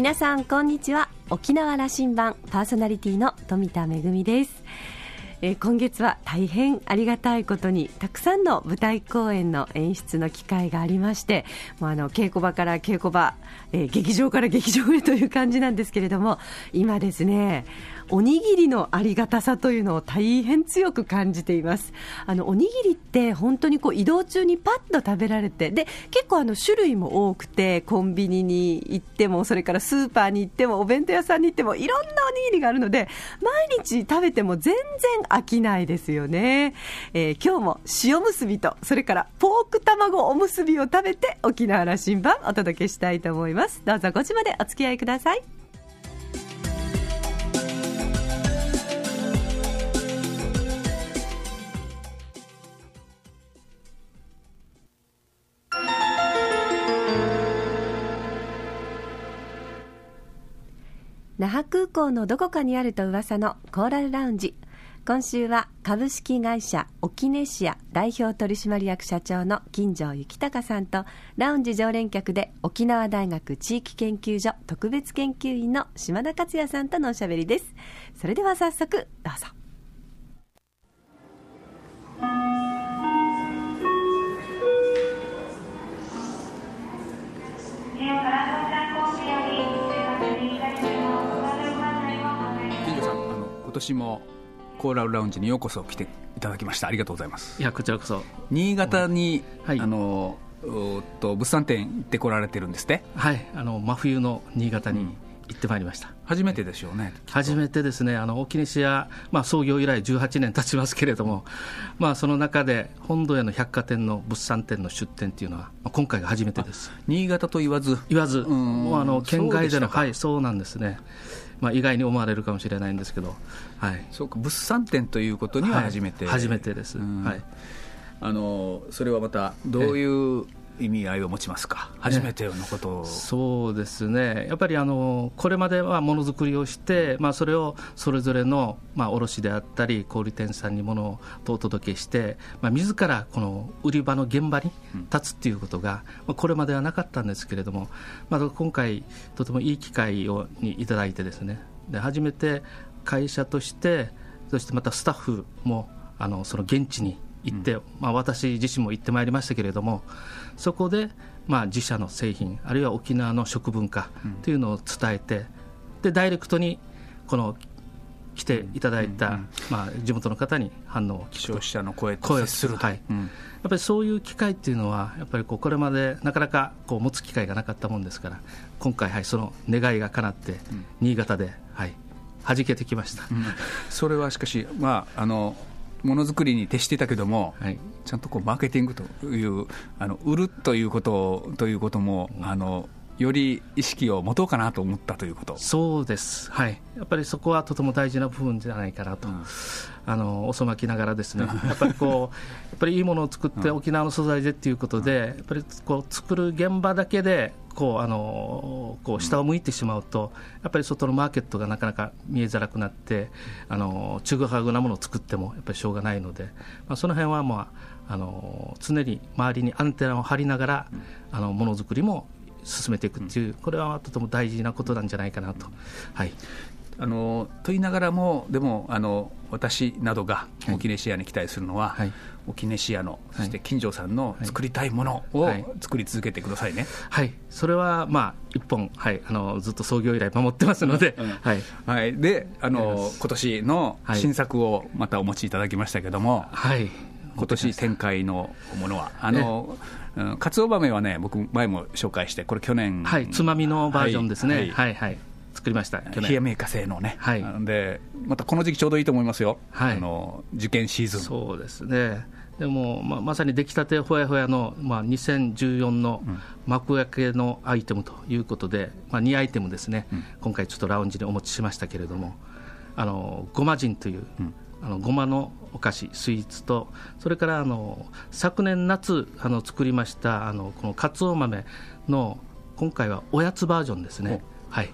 皆さんこんにちは。沖縄羅針盤パーソナリティの富田恵です。えー、今月は大変ありがたいことにたくさんの舞台公演の演出の機会がありましてもうあの稽古場から稽古場、えー、劇場から劇場へという感じなんですけれども今ですねおにぎりのありがたさというのを大変強く感じています。あのおにぎりって本当にこう移動中にパッと食べられてで結構あの種類も多くてコンビニに行ってもそれからスーパーに行ってもお弁当屋さんに行ってもいろんなおにぎりがあるので毎日食べても全然飽きないですよね、えー、今日も塩むすびとそれからポーク卵おむすびを食べて沖縄羅針盤お届けしたいと思います。どうぞ5時までお付き合いください。那覇空港のどこかにあると噂のコーラルラウンジ。今週は株式会社オキネシア代表取締役社長の金城幸隆さんとラウンジ常連客で沖縄大学地域研究所特別研究員の島田克也さんとのおしゃべりです。それでは早速どうぞ。今年もコーラルラウンジにようこそ来ていただきました。ありがとうございます。いやこちらこそ。新潟に、はい、あのと物産展行ってこられてるんですねはい。あの真冬の新潟に、行ってまいりました。初めてでしょうね。初めてですね、あの沖西屋、まあ、創業以来18年経ちますけれども、まあ、その中で本土への百貨店の物産展の出店というのは、まあ、今回が初めてです。新潟と言わず。言わず、もうあの県外でのはいそうなんですねまあ、意外に思われるかもしれないんですけど、はい、そうか物産展ということには初めて、はい、初めてです、はい、あのそれはまたどういう意味合いを持ちますか、初めてのことを、ね、そうですね、やっぱりあのこれまではものづくりをして、まあ、それをそれぞれの、まあ、卸であったり、小売店さんにものをお届けして、まあ、自らこの売り場の現場に立つっていうことが、まあ、これまではなかったんですけれども、まあ、今回、とてもいい機会をにいただいてですね、で初めて会社として、そしてまたスタッフもあのその現地に行って、うん、まあ、私自身も行ってまいりましたけれども、そこで、まあ、自社の製品、あるいは沖縄の食文化というのを伝えて、でダイレクトにこの来ていただいた、うんうん、まあ、地元の方に反応を聞く消費者の声と接するはい、うん、やっぱりそういう機会っていうのは、やっぱりこうこれまでなかなかこう持つ機会がなかったもんですから、今回、はい、その願いが叶って、新潟で、はい、弾けてきました、それはしかし、まあ、あのものづくりに徹していたけども、はい、ちゃんとこうマーケティングというあの売るということということも、あのより意識を持とうかなと思ったということ。そうです、はい、やっぱりそこはとても大事な部分じゃないかなと、うん、あの遅まきながらですね、やっぱりこう、やっぱりいいものを作って、沖縄の素材でっていうことで、やっぱりこう作る現場だけで、こうあのこう下を向いてしまうと、やっぱり外のマーケットがなかなか見えづらくなって、あのちぐはぐなものを作ってもやっぱりしょうがないので、まあ、その辺はまああの常に周りにアンテナを張りながら、あのものづくりも進めていくっていう、これはとても大事なことなんじゃないかなと。はい。あのと言いながらも、でもあの私などが沖ネシアに期待するのは、はい、沖ネシアの、そして金城さんの作りたいものを作り続けてくださいね。はい、はい、それは、まあ、一本、はい、あのずっと創業以来守ってますので、はい、はい、であの今年の新作をまたお持ちいただきましたけども、はい、今年展開のものは、あの、かつお豆はね、僕、前も紹介して、これ、去年、はい、つまみのバージョンですね、はい、はい、はい、作りました、冷やメーカー製のね、はい、で、またこの時期、ちょうどいいと思いますよ、はい、あの受験シーズン。そうですね。でも、まあ、まさに出来たてほやほやの、まあ、2014の幕開けのアイテムということで、まあ、2アイテムですね、うん、今回ちょっとラウンジにお持ちしましたけれども、あのごま人という、うん、あのごまのお菓子スイーツとそれからあの昨年夏あの作りましたあのこのかつお豆の今回はおやつバージョンですね。はい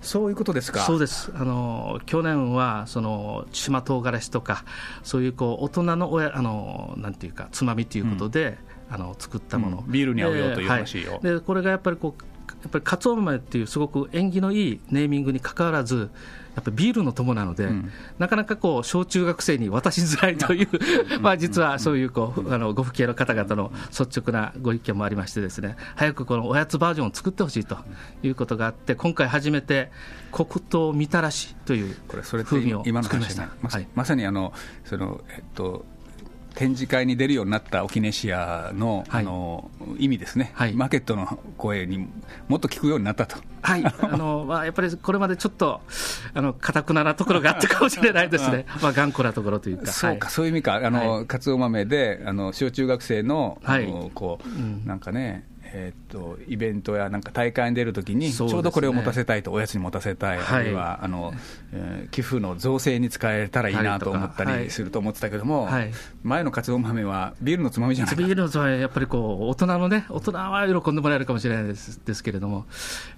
そういうことですか。そうです。あの去年はその島唐辛子とかそういうこう大人のおやあのなんていうかつまみということで、うん、あの作ったもの、うん、ビールに合うよという話を。はい、でこれがやっぱりこうっぱりかつお豆っていうすごく縁起のいいネーミングにかかわらず、やっぱりビールの友なので、うん、なかなかこう小中学生に渡しづらいという まあ実はそういうこうあのご父兄の方々の率直なご意見もありましてですね早くこのおやつバージョンを作ってほしいということがあって今回初めて黒糖みたらしという風味を作りました。まさにあのそのえっと展示会に出るようになったオキネシアのはい、あの意味ですね、はい、マーケットの声にもっと聞くようになったと。はい。あの まあ、やっぱりこれまでちょっとかたくななところがあったかもしれないですね、まあ、頑固なところというか、そうか、はい、そういう意味か、あの、かつお豆であの小中学生の,、はい、こう、うん、なんかね、えーと、イベントやなんか大会に出るときに、ちょうどこれを持たせたいと、おやつに持たせたい、はい、あるいはあの、えー、寄付の造成に使えたらいいなと思ったりすると思ってたけども、はい、前のかつお豆はビールのつまみじゃないビールのつまみはやっぱりこう大人のね、大人は喜んでもらえるかもしれないですですけれども、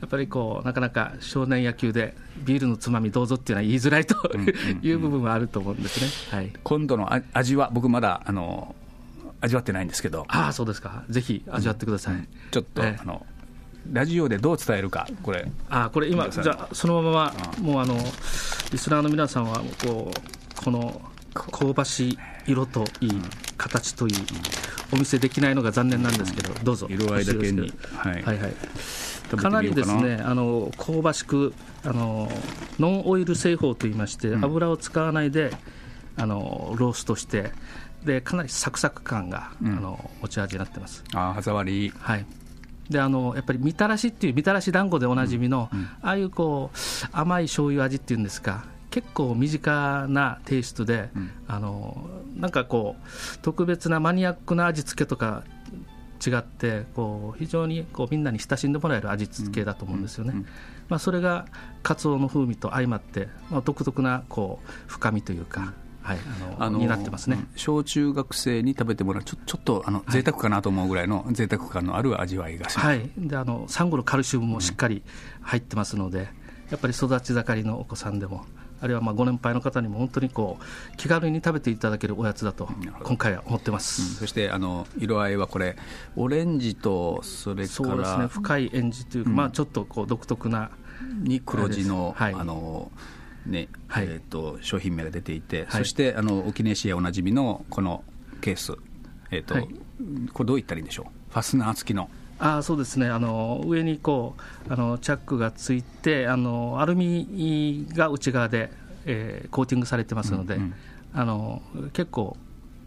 やっぱりこうなかなか少年野球でビールのつまみどうぞっていうのは言いづらいと いう部分はあると思うんですね、はい、今度の味は、僕まだあの味わってないんですけど、ああ、そうですか、ぜひ味わってください。うん、ちょっと、えー、あのラジオでどう伝えるか、これ、あこれ今、じゃそのまま、もうあのリスナーの皆さんはこう、この香ばしい色といい、形といい、お見せできないのが残念なんですけど、どうぞ、色合いだけに。はい、はいはい。かな。りですねあの香ばしくあのノンオイル製法といいまして、油を使わないであのローストしてでかなりサクサク感が、うん、あの持ち味になってます。あ歯触り。はい。であのやっぱりみたらしっていうみたらし団子でおなじみの、うんうん、ああいうこう甘い醤油味っていうんですか結構身近なテイストで、うん、あのなんかこう特別なマニアックな味付けとか違ってこう非常にこうみんなに親しんでもらえる味付けだと思うんですよね、まあ、それがかつおの風味と相まって、まあ、独特なこう深みというか、はい、あのになってますね。小中学生に食べてもらうちょちょっとあの贅沢かなと思うぐらいの贅沢感のある味わいがします、はい、であのサンゴのカルシウムもしっかり入ってますので、うん、やっぱり育ち盛りのお子さんでもあるいはまあご年配の方にも本当にこう気軽に食べていただけるおやつだと今回は思ってます、うん、そしてあの色合いはこれオレンジとそれからそうですね。深いエンジというか、うん、まあちょっとこう独特なに黒地の、はい、あのね、はい、えーと、商品名が出ていて、はい、そしてあの沖根市やおなじみのこのケース、えーと、はい、これどういったらいいんでしょう、ファスナー付きの。あそうですね。あの上にこうあのチャックがついてあのアルミが内側で、えー、コーティングされてますので、うんうん、あの結構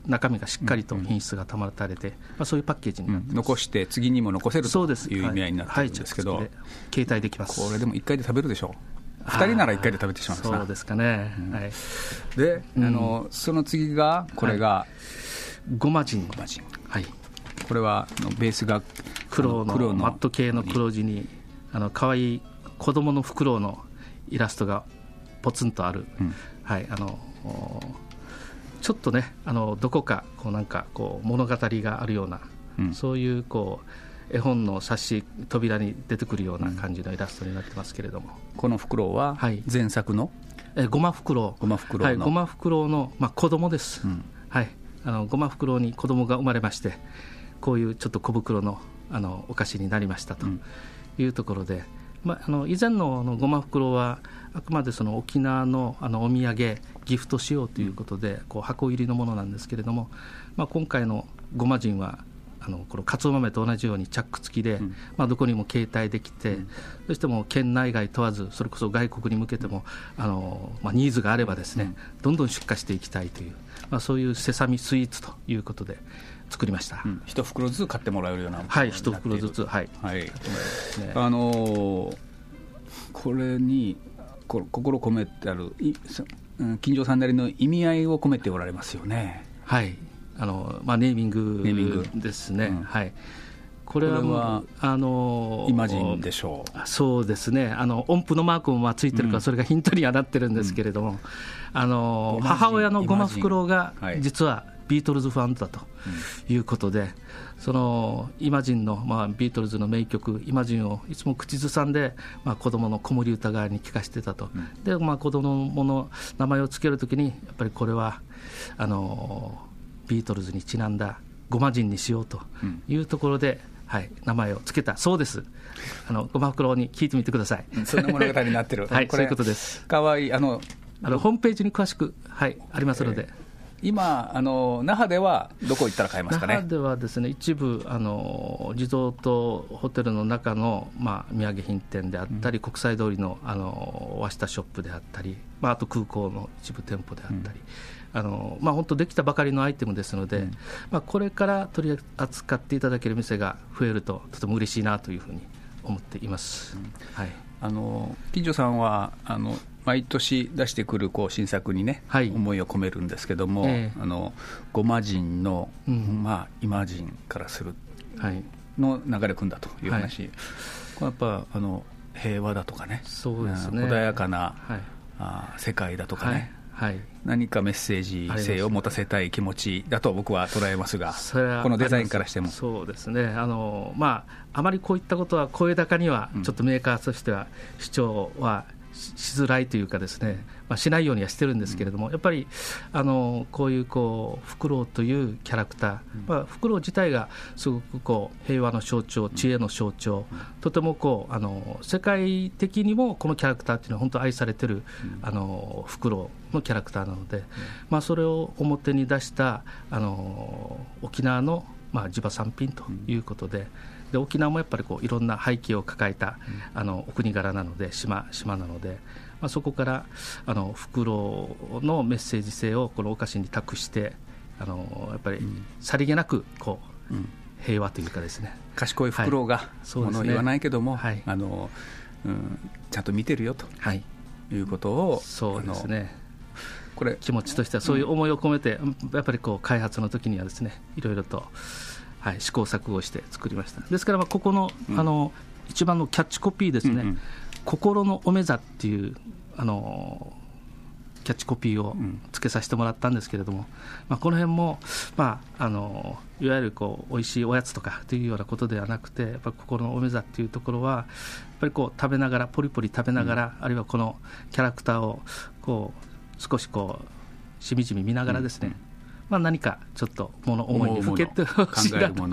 中身がしっかりと品質が保たれて、うんうん、まあ、そういうパッケージになって、うん、残して次にも残せるという意味合いになってるんですけど、はい。はい、携帯できます。これでも1回で食べるでしょう2人なら1回で食べてしまうそうですかね、うん、はい、で、あのその次がこれが、ごま人ごま人はい。これはベースが黒の黒のマット系の黒地にあの可愛い子供のフクロウのイラストがポツンとある、うん、はいあのちょっとねあのどこかこうなんかこう物語があるような、うん、そういうこう絵本の冊子扉に出てくるような感じのイラストになってますけれども、このフクロウは前作の、えごまフクロウごまフクロウはい、ごまフクロウの、まあ、子供です、うん、はい。あのごまフクロウに子供が生まれましてこういうちょっと小袋のあのお菓子になりましたというところで、うん、まあ、あの以前ののごまフクロウはあくまでその沖縄のあのお土産ギフトしようということで、こう箱入りのものなんですけれども、まあ、今回のごま人はあのこのかつお豆と同じようにチャック付きで、うん、まあ、どこにも携帯できて、うん、そしても県内外問わずそれこそ外国に向けてもあの、まあ、ニーズがあればですね、うん、どんどん出荷していきたいという、まあ、そういうセサミスイーツということで作りました、一袋ずつ買ってもらえるようなはい一袋ずつはい、はい、あのー、これにこ心込めてある金城さんなりの意味合いを込めておられますよね。はいあの、まあ、ネーミングですね。うん、はい。これはあのイマジンでしょう。そうですね、あの音符のマークもついてるから、それがヒントにはなってるんですけれども、うん、あの母親のゴマフクロウが、実はビートルズファンだということで、そのイマジンの、まあ、ビートルズの名曲、イマジンをいつも口ずさんで、まあ、子供の子守歌側に聞かせてたと、うん、でまあ、子供の名前を付けるときに、やっぱりこれは、あのビートルズにちなんだごま人にしようというところではい、名前を付けたそうです。あのごま袋に聞いてみてください。そんな物語になってる。はい、そういうことです。かわいいあのあのホームページに詳しくはいありますので。えー今あの、那覇ではどこ行ったら買えますかね？那覇ではですね一部あの、リゾートホテルの中の、まあ、土産品店であったり、うん、国際通りのあの和下ショップであったり、まあ、あと空港の一部店舗であったり。うんあのまあ、本当、できたばかりのアイテムですので、うん、まあ、これから取り扱っていただける店が増えると、とても嬉しいなというふうに思っています、うん、はい、あの金城さんはあの毎年出してくるこう新作にね、はい、思いを込めるんですけども、えー、あのごま人の、うん、まあ、イマジンからするの流れ組んだという話、はい、これやっぱあの平和だとかね。そうですね。穏やかな、はい、あ世界だとかね、はい、何かメッセージ性を持たせたい気持ちだと僕は捉えますが、このデザインからしても。そうですね。あの、まあ、あまりこういったことは声高には、ちょっとメーカーとしては主張はしづらいというかですね、まあ、しないようにはしてるんですけれども、やっぱりあのこういうこうフクロウというキャラクター、まあ、フクロウ自体がすごくこう平和の象徴、知恵の象徴、とてもこうあの世界的にもこのキャラクターっていうのは本当愛されてる、あのフクロウのキャラクターなので、まあ、それを表に出したあの沖縄の、まあ、地場産品ということで。で沖縄もやっぱりこういろんな背景を抱えた、あのお国柄なので島島なので、まあ、そこからあのフクロウのメッセージ性をこのお菓子に託してあのやっぱりさりげなくこう、平和というかですね。賢いフクロウが、もの言わないけども、はい、あのうん、ちゃんと見てるよと、はい、いうことをそうですね。これ気持ちとしてはそういう思いを込めて、やっぱりこう開発の時にはですねいろいろとはい、試行錯誤して作りました。ですからまあここの,、あの一番のキャッチコピーですね、うんうん、心のおめざっていうあのキャッチコピーをつけさせてもらったんですけれども、まあ、この辺も、まあ、あのいわゆるこう美味しいおやつとかというようなことではなくてやっぱ心のおめざっていうところはやっぱりこう食べながらポリポリ食べながら、うん、あるいはこのキャラクターをこう少しこうしみじみ見ながらですね、うんまあ、何かちょっと物思いにふけてほしいなと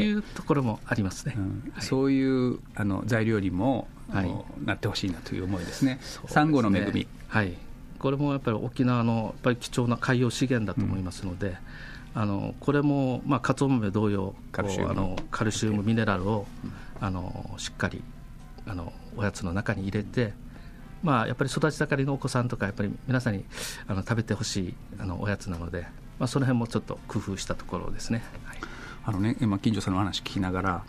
い。うところもありますね、そういうあの材料にも、はい、なってほしいなという思いですね、サンゴの恵み、はい、これもやっぱり沖縄のやっぱり貴重な海洋資源だと思いますので、うん、あのこれも、まあ、かつお豆同様カルシウム。あのカルシウムミネラルを、あのしっかりあのおやつの中に入れて、まあ、やっぱり育ち盛りのお子さんとか、やっぱり皆さんにあの食べてほしいあのおやつなので、まあ、その辺もちょっと工夫したところですね。はい、あのね今近所さんの話聞きながら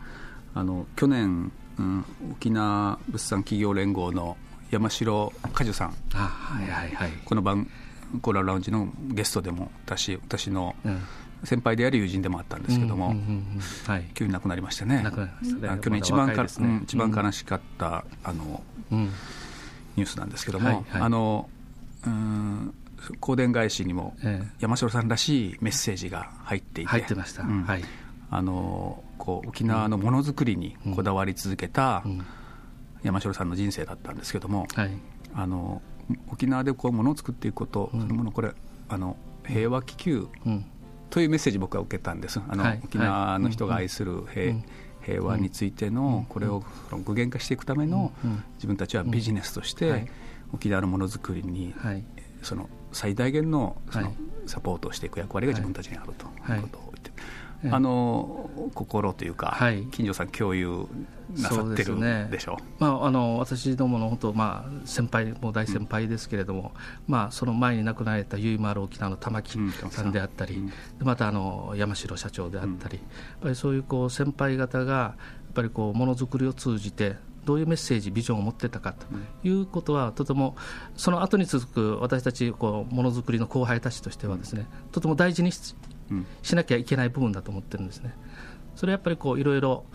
あの去年、うん、沖縄物産企業連合の山城果樹さん、はいはいはい、この番コーララウンジのゲストでも私私の、先輩である友人でもあったんですけども、急に亡くなりましてね、去年一番か、ね。うん、一番悲しかった、あの、うん、ニュースなんですけども、はいはい、あのうん香典返しにも山城さんらしいメッセージが入っていて、入ってました、うん、はい、あのこう沖縄のものづくりにこだわり続けた山城さんの人生だったんですけども、はい、あの沖縄でこうものを作っていくこと、そのものこれあの平和気球というメッセージ僕は受けたんです。あの、はい、沖縄の人が愛する平,、平和についてのこれを具現化していくための自分たちはビジネスとして沖縄のものづくりにその最大限のそのサポートをしていく役割が自分たちにあるということを言って、あの心というか、はい、金城さん、共有なさってるでしょ？う、ね、まあ、あの私どもの本当、まあ、先輩、もう大先輩ですけれども、うん、まあ、その前に亡くなられた結丸沖縄の玉木さん。であったり、うん、またあの山城社長であったり、やっぱりそういうこう先輩方が、やっぱりこうものづくりを通じて、どういうメッセージ、ビジョンを持ってたかということは、とてもその後に続く私たちこうものづくりの後輩たちとしてはですね、とても大事にししなきゃいけない部分だと思ってるんですね。それはやっぱりこういろいろ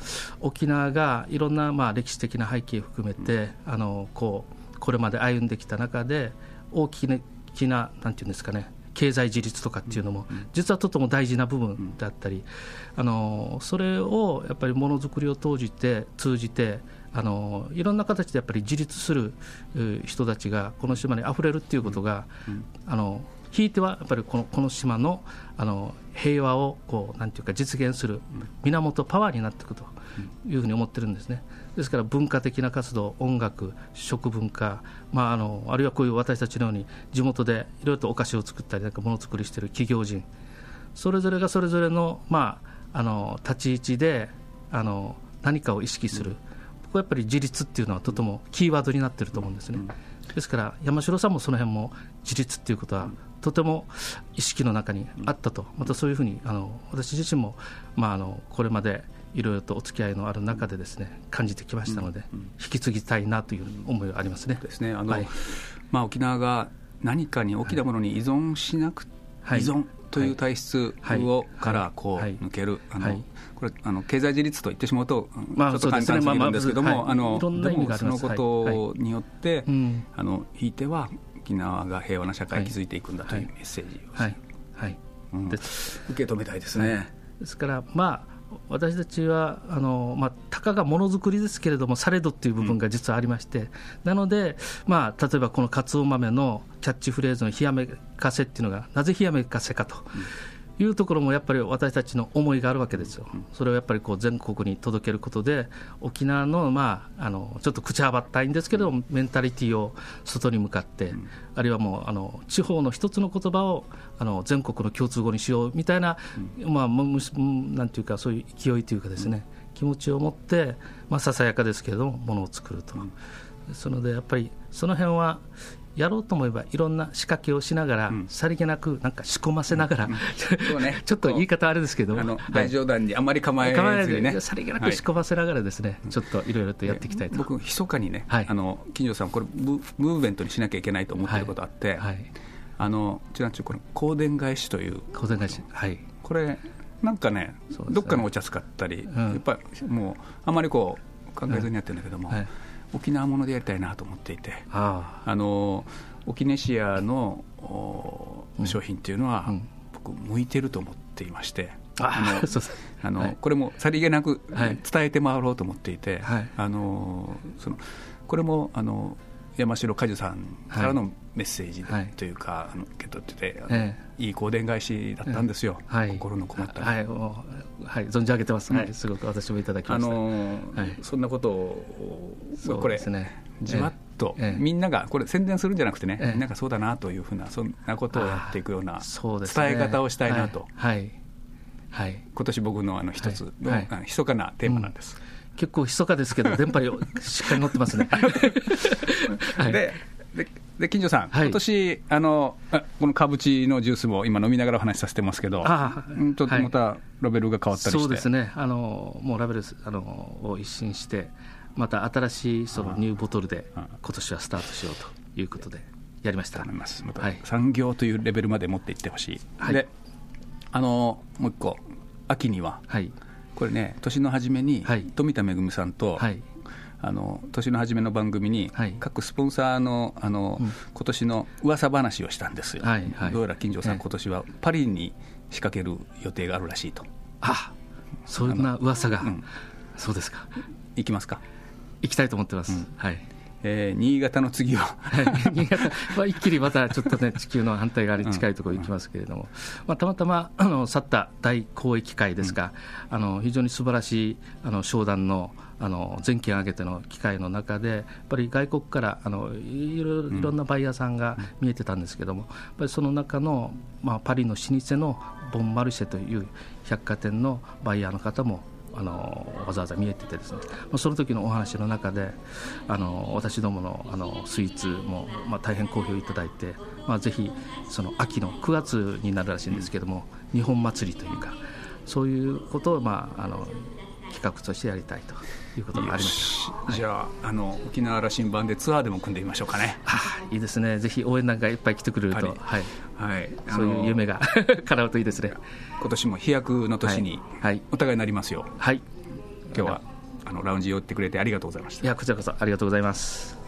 沖縄がいろんなまあ歴史的な背景を含めて、あのこうこれまで歩んできた中で大きななんていうんですかね経済自立とかっていうのも、実はとても大事な部分であったり、あのそれをやっぱりものづくりを通じて通じてあのいろんな形でやっぱり自立する人たちがこの島にあふれるっていうことが、うん、あのひいてはやっぱりこのこの島のあの平和をこうなんていうか実現する源パワーになっていくというふうに思ってるんですね。ですから文化的な活動、音楽、食文化、まあ、あのあるいはこういう私たちのように地元でいろいろとお菓子を作ったりなんかものづくりしている企業人、それぞれがそれぞれの,、まあ、あの立ち位置であの何かを意識する、やっぱり自立っていうのはとてもキーワードになっていると思うんですね。ですから山城さんもその辺も自立っていうことはとても意識の中にあったと、またそういうふうにあの私自身も、まあ、あのこれまでいろいろとお付き合いのある中でですね感じてきましたので、引き継ぎたいなという思いがありますね。ですね。あの、はい、まあ、沖縄が何かに大きなものに依存しなく、はい、依存という体質を、からこう抜ける、あのこれあの経済自立と言ってしまうと、まあ、ちょっと簡単すぎるんですけども、あのでもそのことによって、あのひいては沖縄が平和な社会を築いていくんだというメッセージを、はい。はい。うん、受け止めたいですね。ですからまあ私たちはあの、まあ、たかがものづくりですけれども、されどっていう部分が実はありまして、うん、なので、まあ、例えばこのかつお豆のキャッチフレーズの冷やめかせっていうのが、なぜ冷やめかせかと。うんいうところもやっぱり私たちの思いがあるわけですよ、それをやっぱりこう全国に届けることで、沖縄の,、まあ、あのちょっと口はばったいんですけど、メンタリティーを外に向かって、あるいはもうあの地方の一つの言葉をあの全国の共通語にしようみたいな、まあ、なんていうか、そういう勢いというかですね、気持ちを持って、まあ、ささやかですけれども、ものを作ると。ですのでやっぱりその辺はやろうと思えばいろんな仕掛けをしながら、うん、さりげなくなんか仕込ませながら、うん。ちょっと言い方あれですけど、あの大冗談にあんまり構えずにね、さりげなく仕込ませながらですね、はい、ちょっといろいろとやっていきたいと、僕、密かにね、はい、あの金城さん、これム、ムーブメントにしなきゃいけないと思ってることあって、はい、あのちらんちこの香典返しという、香典返し、はい、これ、なんかね、ね。どっかのお茶使ったり、やっぱりもう、あんまりこう考えずにやってるんだけども。沖縄ものでやりたいなと思っていて、あの沖ネシアの商品っていうのは、うん、僕、向いてると思っていまして。あ の、はい、これもさりげなく伝えて回ろうと思っていて、はい、あのそのこれもあの山城果樹さんからのメッセージというか、はい、あの受け取ってて、ええ、いい香典返しだったんですよ、はい、心のこもった、はい。はい、存じ上げてます、はい、すごく私もいただきました、あのーはい、そんなことを、これ、ね、じわっと、えみんなが、これ、宣伝するんじゃなくてね、えみんながそうだなというふうな、そんなことをやっていくような伝え方をしたいなと、はい。はい、今年僕のあの一つの、はい、密かなテーマなんです。うん。結構密かですけど、電波しっかり乗ってますね。はい、でで金城さん、はい、今年あのこのかぶちのジュースも今、飲みながらお話しさせてますけど、あちょっとまたラベルが変わったりして、そうですね、あのもうラベルあのを一新して、また新しいそのニューボトルで、今年はスタートしようということで、やりました。また産業というレベルまで持っていってほしい、はい、であのもう一個、秋には、はい、これね、年の初めに、富田恵さんと、はい、あの年の初めの番組に、各スポンサーのあの、うん、今年の噂話をしたんですよ、はいはい、どうやら金城さん、今年はパリに仕掛ける予定があるらしいと。あそんな噂が、うん、そうですか。行きますか？行きたいと思ってます。うん、はい。えー、新潟の次は、はい、新潟は一気にまたちょっとね、地球の反対側に近いところ行きますけれども、うん、まあ、たまたまあの去った大交易会ですが、うん、あの非常に素晴らしいあの商談のあの全県挙げての機会の中で、やっぱり外国からあのいろいろん。なバイヤーさんが見えてたんですけども、やっぱりその中の、まあ、パリの老舗のボンマルシェという百貨店のバイヤーの方もあのわざわざ見えててですね、まあ、その時のお話の中であの私どものあのスイーツも、まあ、大変好評いただいて、まあ、ぜひその秋の9月になるらしいんですけども、日本祭りというかそういうことを、まあ、あの企画としてやりたいということがありました、じゃああの沖縄羅針盤でツアーでも組んでみましょうかね。あいいですね。ぜひ応援なんかいっぱい来てくれると、はい。はい、そういう夢が 叶うといいですね。今年も飛躍の年にお互いになりますよ。はい。今日はあのラウンジ寄ってくれてありがとうございました。いやこちらこそありがとうございます。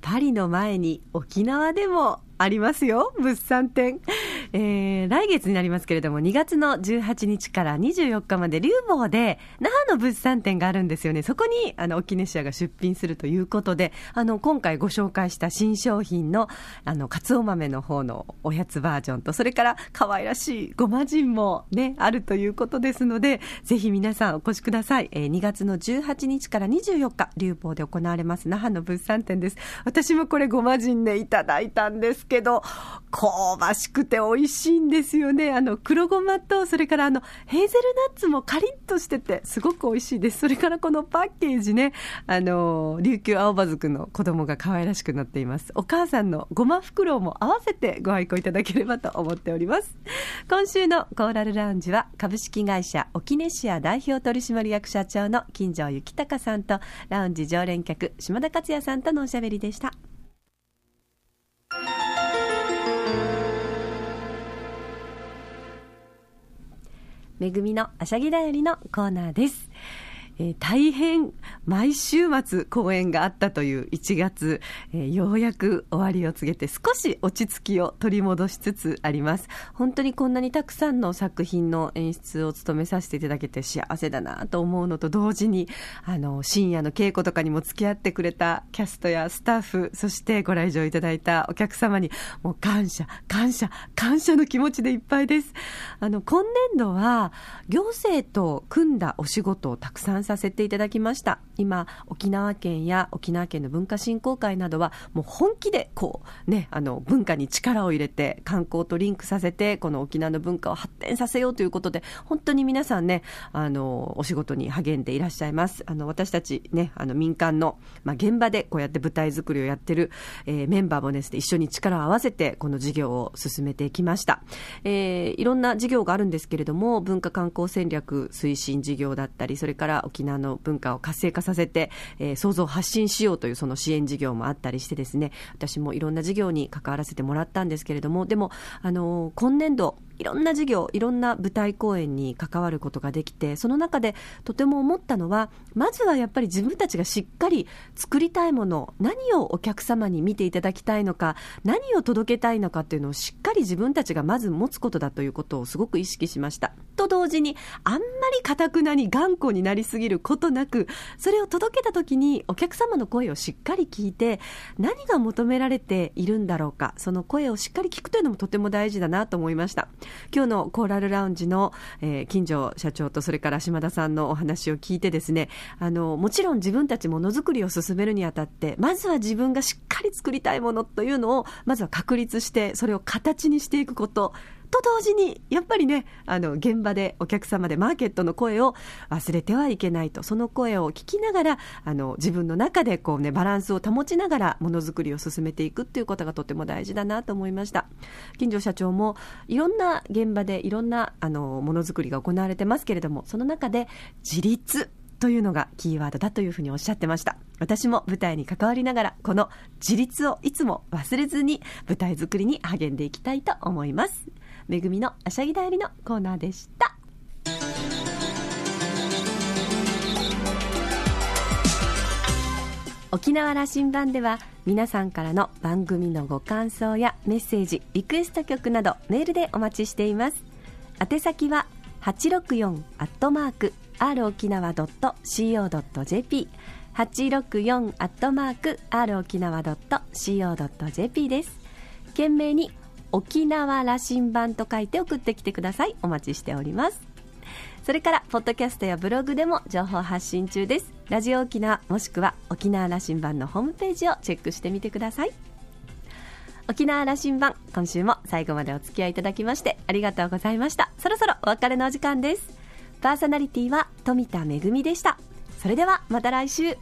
パリの前に沖縄でもありますよ。物産展えー、来月になりますけれども、2月の18日から24日まで、竜坊で那覇の物産展があるんですよね。そこに、あの、沖根社が出品するということで、あの、今回ご紹介した新商品の、あの、かつお豆の方のおやつバージョンと、それから可愛らしいごま人もね、あるということですので、ぜひ皆さんお越しください。えー、2月の18日から24日、竜坊で行われます那覇の物産展です。私もこれごま人ね、いただいたんですけど、香ばしくて美味しいんですよね。あの、黒ごまと、それからあの、ヘーゼルナッツもカリッとしてて、すごく美味しいです。それからこのパッケージね、あの、琉球青葉族の子供が可愛らしくなっています。お母さんのごま袋も合わせてご愛顧いただければと思っております。今週のコーラルラウンジは、株式会社沖根シア代表取締役社長の金城幸隆さんと、ラウンジ常連客、島田克也さんとのおしゃべりでした。めぐみのあしゃぎだよりのコーナーです。えー、大変毎週末公演があったという1月、えー、ようやく終わりを告げて少し落ち着きを取り戻しつつあります。本当にこんなにたくさんの作品の演出を務めさせていただけて幸せだなと思うのと同時にあの深夜の稽古とかにも付き合ってくれたキャストやスタッフそしてご来場いただいたお客様にもう感謝感謝感謝の気持ちでいっぱいです。あの今年度は行政と組んだお仕事をたくさんさせていただきました。今沖縄県や沖縄県の文化振興会などはもう本気でこうねあの文化に力を入れて観光とリンクさせてこの沖縄の文化を発展させようということで本当に皆さんねあのお仕事に励んでいらっしゃいます。あの私たちねあの民間の、まあ、現場でこうやって舞台作りをやってる、えー、メンバーもですね一緒に力を合わせてこの事業を進めていきました、えー、いろんな事業があるんですけれども文化観光戦略推進事業だったりそれから沖縄の文化を活性化させて、えー、創造発信しようというその支援事業もあったりしてですね私もいろんな事業に関わらせてもらったんですけれどもでもあの今年度いろんな事業、いろんな舞台公演に関わることができて、その中でとても思ったのは、まずはやっぱり自分たちがしっかり作りたいもの、何をお客様に見ていただきたいのか、何を届けたいのかっていうのをしっかり自分たちがまず持つことだということをすごく意識しました。と同時に、あんまりかたくなに頑固になりすぎることなく、それを届けた時にお客様の声をしっかり聞いて、何が求められているんだろうか、その声をしっかり聞くというのもとても大事だなと思いました。今日のコーラルラウンジの、えー、金城社長とそれから島田さんのお話を聞いてですねあのもちろん自分たちものづくりを進めるにあたってまずは自分がしっかり作りたいものというのをまずは確立してそれを形にしていくことと同時に、やっぱりね、あの、現場でお客様でマーケットの声を忘れてはいけないと、その声を聞きながら、あの、自分の中でこうね、バランスを保ちながらものづくりを進めていくっていうことがとても大事だなと思いました。金城社長も、いろんな現場でいろんな、あの、ものづくりが行われてますけれども、その中で自立、というのがキーワードだというふうにおっしゃってました私も舞台に関わりながらこの自立をいつも忘れずに舞台作りに励んでいきたいと思いますめぐみのあしゃぎだよりのコーナーでした。沖縄羅針盤では皆さんからの番組のご感想やメッセージリクエスト曲などメールでお待ちしています。宛先は864アットマーク r 沖縄 .co.jp 864アットマーク r 沖縄 .co.jp です。懸命に沖縄羅針盤と書いて送ってきてください。お待ちしております。それからポッドキャストやブログでも情報発信中です。ラジオ沖縄もしくは沖縄羅針盤のホームページをチェックしてみてください。沖縄羅針盤今週も最後までお付き合いいただきましてありがとうございました。そろそろお別れのお時間です。パーソナリティは富田恵でした。それではまた来週。